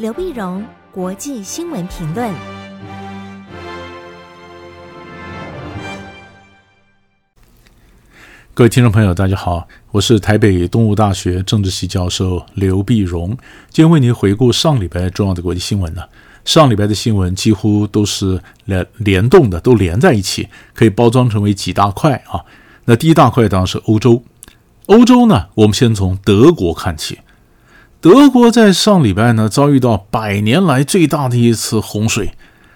刘碧荣，国际新闻评论。各位听众朋友，大家好，我是台北东吴大学政治系教授刘碧荣，今天为您回顾上礼拜重要的国际新闻呢。上礼拜的新闻几乎都是联联动的，都连在一起，可以包装成为几大块啊。那第一大块当然是欧洲，欧洲呢，我们先从德国看起。德国在上礼拜呢遭遇到百年来最大的一次洪水，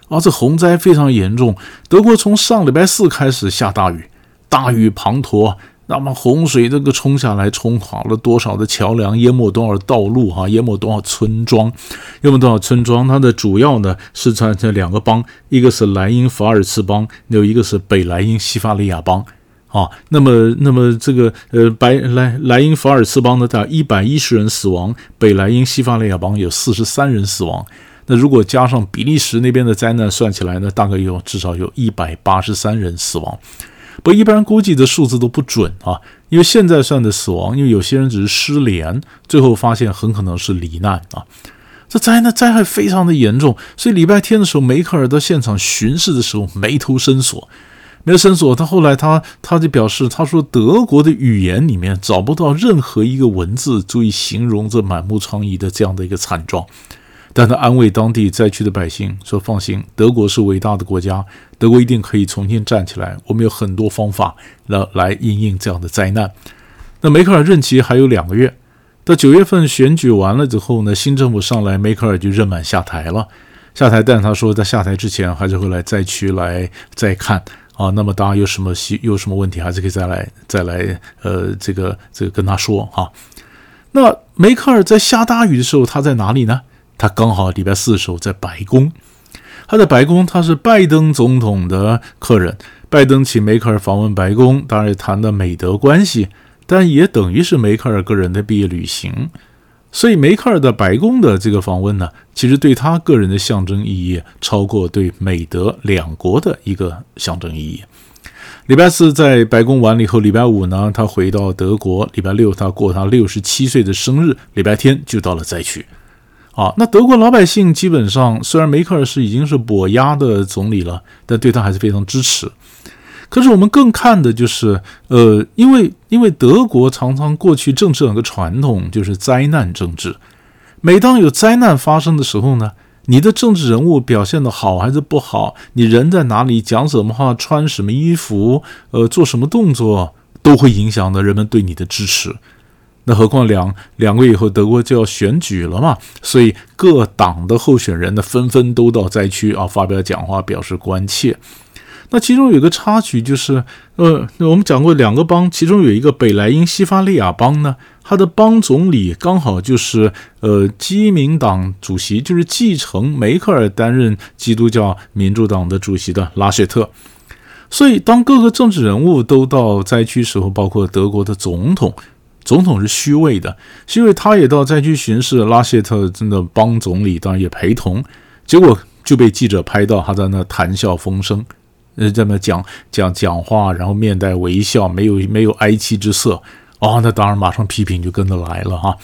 啊，这洪灾非常严重。德国从上礼拜四开始下大雨，大雨滂沱，那么洪水这个冲下来，冲垮了多少的桥梁，淹没多少道路，哈，淹没多少村庄，淹没多少村庄。它的主要呢是在这两个邦，一个是莱茵法尔茨邦，有一个是北莱茵西法利亚邦。啊，那么，那么这个呃，白莱莱茵法尔茨邦呢，大概一百一十人死亡；北莱茵西法利亚邦有四十三人死亡。那如果加上比利时那边的灾难算起来呢，大概有至少有一百八十三人死亡。不过一般人估计的数字都不准啊，因为现在算的死亡，因为有些人只是失联，最后发现很可能是罹难啊。这灾难灾害非常的严重，所以礼拜天的时候，梅克尔到现场巡视的时候，眉头深锁。没有绳索，他后来他他就表示，他说德国的语言里面找不到任何一个文字足以形容这满目疮痍的这样的一个惨状，但他安慰当地灾区的百姓说：“放心，德国是伟大的国家，德国一定可以重新站起来。我们有很多方法来来应应这样的灾难。”那梅克尔任期还有两个月，到九月份选举完了之后呢，新政府上来，梅克尔就任满下台了。下台，但他说在下台之前还是会来灾区来再看。啊，那么大家有什么有什么问题，还是可以再来再来，呃，这个这个跟他说哈。那梅克尔在下大雨的时候，他在哪里呢？他刚好礼拜四的时候在白宫，他在白宫，他是拜登总统的客人，拜登请梅克尔访问白宫，当然也谈的美德关系，但也等于是梅克尔个人的毕业旅行。所以梅克尔的白宫的这个访问呢，其实对他个人的象征意义超过对美德两国的一个象征意义。礼拜四在白宫完了以后，礼拜五呢，他回到德国，礼拜六他过他六十七岁的生日，礼拜天就到了灾区。啊，那德国老百姓基本上虽然梅克尔是已经是跛鸭的总理了，但对他还是非常支持。可是我们更看的就是，呃，因为因为德国常常过去政治有个传统，就是灾难政治。每当有灾难发生的时候呢，你的政治人物表现得好还是不好，你人在哪里，讲什么话，穿什么衣服，呃，做什么动作，都会影响到人们对你的支持。那何况两两个月以后德国就要选举了嘛，所以各党的候选人呢，纷纷都到灾区啊发表讲话，表示关切。那其中有个插曲，就是，呃，我们讲过两个邦，其中有一个北莱茵西法利亚邦呢，他的邦总理刚好就是，呃，基民党主席，就是继承梅克尔担任基督教民主党的主席的拉谢特。所以，当各个政治人物都到灾区时候，包括德国的总统，总统是虚位的，虚位他也到灾区巡视，拉谢特真的邦总理当然也陪同，结果就被记者拍到他在那谈笑风生。呃，这么讲讲讲话，然后面带微笑，没有没有哀戚之色，哦，那当然马上批评就跟着来了哈。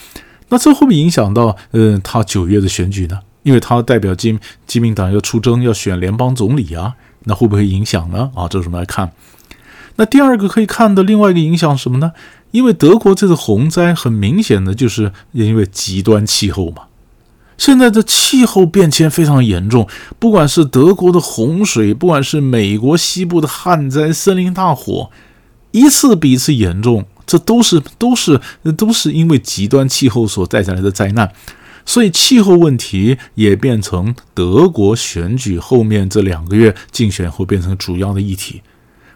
那这会不会影响到嗯、呃、他九月的选举呢？因为他代表基基民党要出征，要选联邦总理啊，那会不会影响呢？啊，这是我们来看。那第二个可以看的另外一个影响是什么呢？因为德国这次洪灾很明显的就是因为极端气候嘛。现在的气候变迁非常严重，不管是德国的洪水，不管是美国西部的旱灾、森林大火，一次比一次严重。这都是都是都是因为极端气候所带下来的灾难，所以气候问题也变成德国选举后面这两个月竞选会变成主要的议题，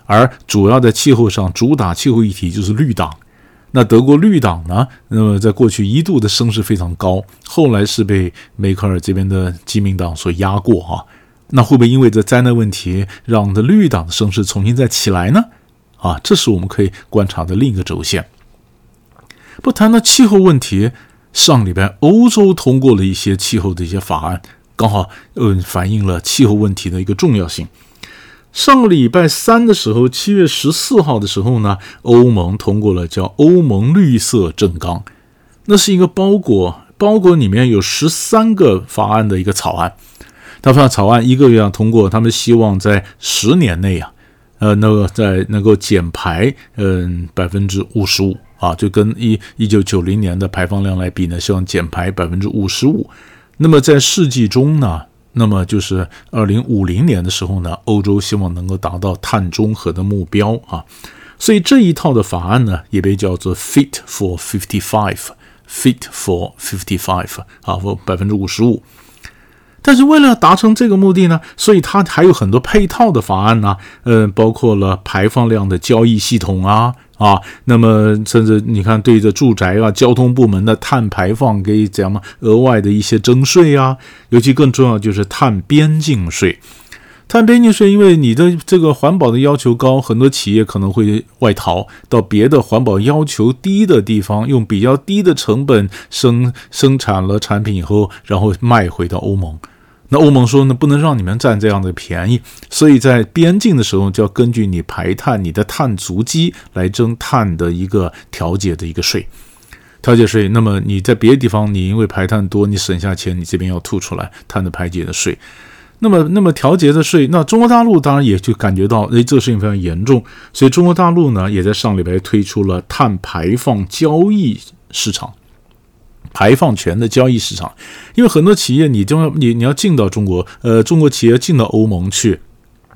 而主要在气候上主打气候议题就是绿党。那德国绿党呢？那么在过去一度的声势非常高，后来是被梅克尔这边的基民党所压过啊。那会不会因为这灾难问题，让这绿党的声势重新再起来呢？啊，这是我们可以观察的另一个轴线。不谈到气候问题，上礼拜欧洲通过了一些气候的一些法案，刚好嗯反映了气候问题的一个重要性。上个礼拜三的时候，七月十四号的时候呢，欧盟通过了叫欧盟绿色政纲，那是一个包裹包裹里面有十三个法案的一个草案。他发草案一个月要通过，他们希望在十年内啊，呃，那个在能够减排，嗯，百分之五十五啊，就跟一一九九零年的排放量来比呢，希望减排百分之五十五。那么在世纪中呢，那么就是二零五零年的时候呢，欧洲希望能够达到碳中和的目标啊。所以这一套的法案呢，也被叫做 Fit for Fifty Five，Fit for Fifty Five 啊，或百分之五十五。但是为了达成这个目的呢，所以它还有很多配套的法案呢，呃，包括了排放量的交易系统啊啊，那么甚至你看对着住宅啊、交通部门的碳排放给怎么额外的一些征税啊，尤其更重要就是碳边境税。碳边境税，因为你的这个环保的要求高，很多企业可能会外逃到别的环保要求低的地方，用比较低的成本生生产了产品以后，然后卖回到欧盟。那欧盟说呢，不能让你们占这样的便宜，所以在边境的时候就要根据你排碳、你的碳足迹来征碳的一个调节的一个税，调节税。那么你在别的地方，你因为排碳多，你省下钱，你这边要吐出来碳的排解的税。那么，那么调节的税，那中国大陆当然也就感觉到，哎，这个事情非常严重，所以中国大陆呢，也在上礼拜推出了碳排放交易市场。排放权的交易市场，因为很多企业你就要你你要进到中国，呃，中国企业进到欧盟去，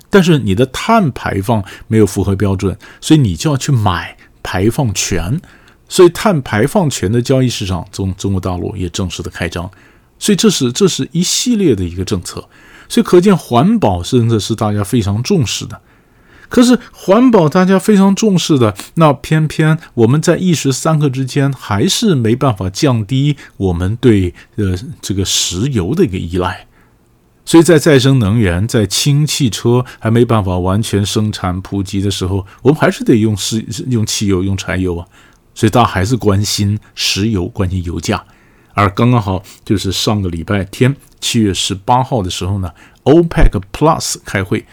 但是你的碳排放没有符合标准，所以你就要去买排放权，所以碳排放权的交易市场中，中国大陆也正式的开张，所以这是这是一系列的一个政策，所以可见环保政策是大家非常重视的。可是环保大家非常重视的，那偏偏我们在一时三刻之间还是没办法降低我们对呃这个石油的一个依赖，所以在再生能源、在氢汽车还没办法完全生产普及的时候，我们还是得用石用汽油、用柴油啊，所以大家还是关心石油、关心油价。而刚刚好就是上个礼拜天七月十八号的时候呢，OPEC Plus 开会。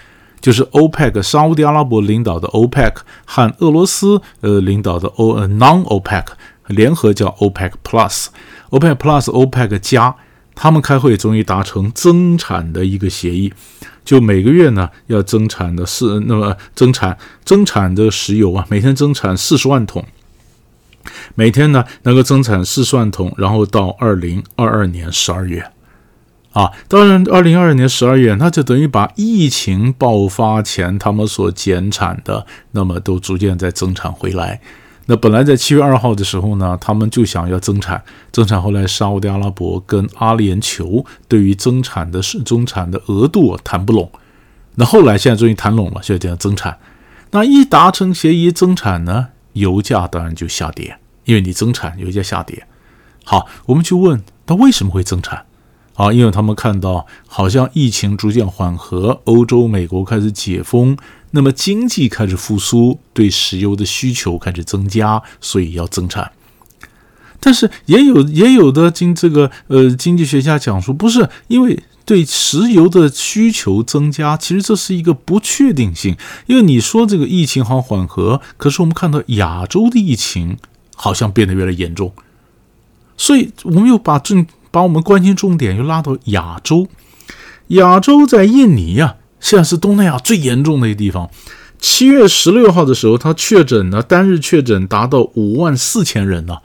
就是 OPEC，沙乌地阿拉伯领导的 OPEC 和俄罗斯呃领导的 O Non-OPEC 联合叫 OPEC Plus，OPEC Plus OPEC 加，他们开会终于达成增产的一个协议，就每个月呢要增产的是那么增产增产的石油啊，每天增产四十万桶，每天呢能够增产四十万桶，然后到二零二二年十二月。啊，当然，二零二二年十二月，那就等于把疫情爆发前他们所减产的，那么都逐渐在增产回来。那本来在七月二号的时候呢，他们就想要增产，增产后来沙乌地阿拉伯跟阿联酋对于增产的是增产的额度谈不拢。那后来现在终于谈拢了，现在这样增产。那一达成协议增产呢，油价当然就下跌，因为你增产，油价下跌。好，我们去问，那为什么会增产？啊，因为他们看到好像疫情逐渐缓和，欧洲、美国开始解封，那么经济开始复苏，对石油的需求开始增加，所以要增产。但是也有也有的经这个呃经济学家讲说，不是因为对石油的需求增加，其实这是一个不确定性。因为你说这个疫情好缓和，可是我们看到亚洲的疫情好像变得越来越严重，所以我们又把这。把我们关心重点又拉到亚洲，亚洲在印尼呀、啊，现在是东南亚最严重的一个地方。七月十六号的时候，他确诊呢，单日确诊达到五万四千人呢，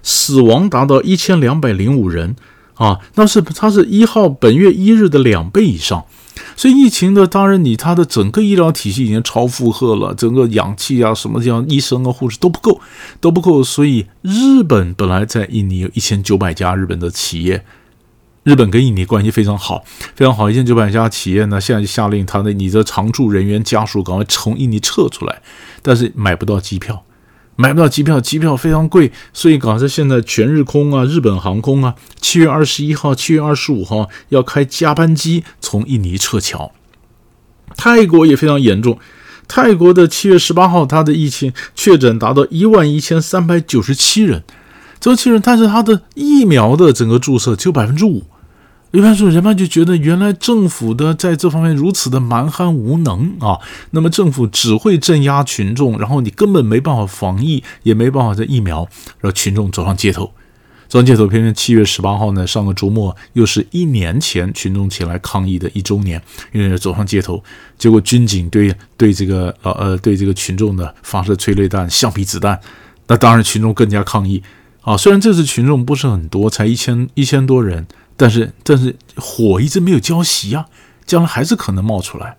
死亡达到一千两百零五人啊，那是他是一号本月一日的两倍以上。所以疫情的，当然你他的整个医疗体系已经超负荷了，整个氧气啊什么这样，医生啊护士都不够，都不够。所以日本本来在印尼有一千九百家日本的企业，日本跟印尼关系非常好，非常好，一千九百家企业呢，现在就下令他的你的常驻人员家属赶快从印尼撤出来，但是买不到机票。买不到机票，机票非常贵，所以搞得现在全日空啊、日本航空啊，七月二十一号、七月二十五号要开加班机从印尼撤侨。泰国也非常严重，泰国的七月十八号，它的疫情确诊达到一万一千三百九十七人，这七人，但是它的疫苗的整个注射只有百分之五。一般说，人们就觉得原来政府的在这方面如此的蛮横无能啊。那么政府只会镇压群众，然后你根本没办法防疫，也没办法在疫苗，让群众走上街头。走上街头偏偏七月十八号呢，上个周末又是一年前群众起来抗议的一周年，因为走上街头，结果军警对对这个呃呃对这个群众呢发射催泪弹、橡皮子弹，那当然群众更加抗议啊。虽然这次群众不是很多，才一千一千多人，但是但是火一直没有浇熄啊，将来还是可能冒出来。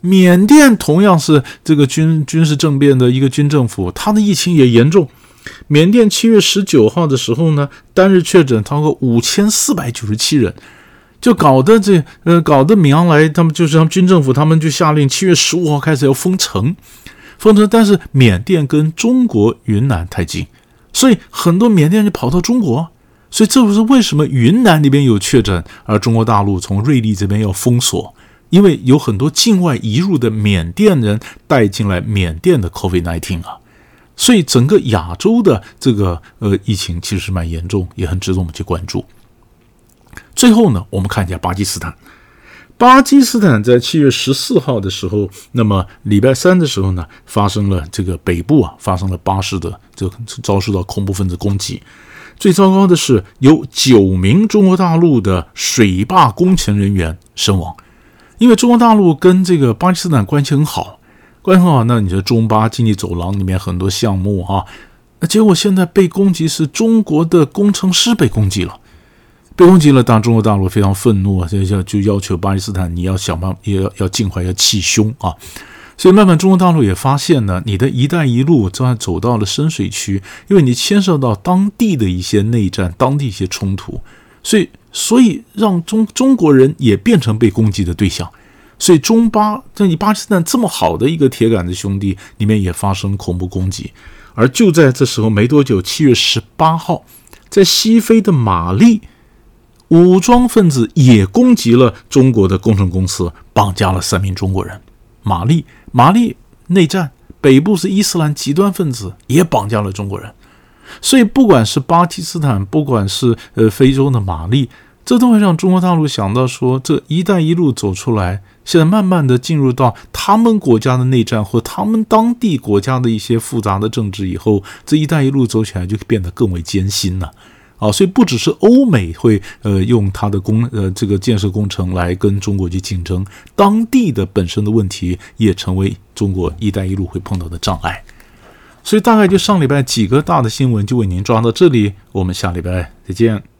缅甸同样是这个军军事政变的一个军政府，它的疫情也严重。缅甸七月十九号的时候呢，单日确诊超过五千四百九十七人，就搞得这呃搞得敏昂莱他们就是他们军政府，他们就下令七月十五号开始要封城，封城。但是缅甸跟中国云南太近，所以很多缅甸人就跑到中国，所以这不是为什么云南那边有确诊，而中国大陆从瑞丽这边要封锁，因为有很多境外移入的缅甸人带进来缅甸的 COVID-19 啊。所以整个亚洲的这个呃疫情其实蛮严重，也很值得我们去关注。最后呢，我们看一下巴基斯坦。巴基斯坦在七月十四号的时候，那么礼拜三的时候呢，发生了这个北部啊发生了巴士的这个遭受到恐怖分子攻击。最糟糕的是，有九名中国大陆的水坝工程人员身亡，因为中国大陆跟这个巴基斯坦关系很好。关系很好，那你说中巴经济走廊里面很多项目啊，那结果现在被攻击是中国的工程师被攻击了，被攻击了，当中国大陆非常愤怒啊，就要就要求巴基斯坦你要想办法，也要要尽快要气凶啊，所以慢慢中国大陆也发现呢，你的一带一路正在走到了深水区，因为你牵涉到当地的一些内战、当地一些冲突，所以所以让中中国人也变成被攻击的对象。所以中巴在你巴基斯坦这么好的一个铁杆子兄弟里面也发生恐怖攻击，而就在这时候没多久，七月十八号，在西非的马利，武装分子也攻击了中国的工程公司，绑架了三名中国人。马利，马利内战，北部是伊斯兰极端分子也绑架了中国人。所以不管是巴基斯坦，不管是呃非洲的马利。这都会让中国大陆想到说，这“一带一路”走出来，现在慢慢的进入到他们国家的内战或他们当地国家的一些复杂的政治以后，这“一带一路”走起来就变得更为艰辛了。啊，所以不只是欧美会呃用它的工呃这个建设工程来跟中国去竞争，当地的本身的问题也成为中国“一带一路”会碰到的障碍。所以大概就上礼拜几个大的新闻就为您抓到这里，我们下礼拜再见。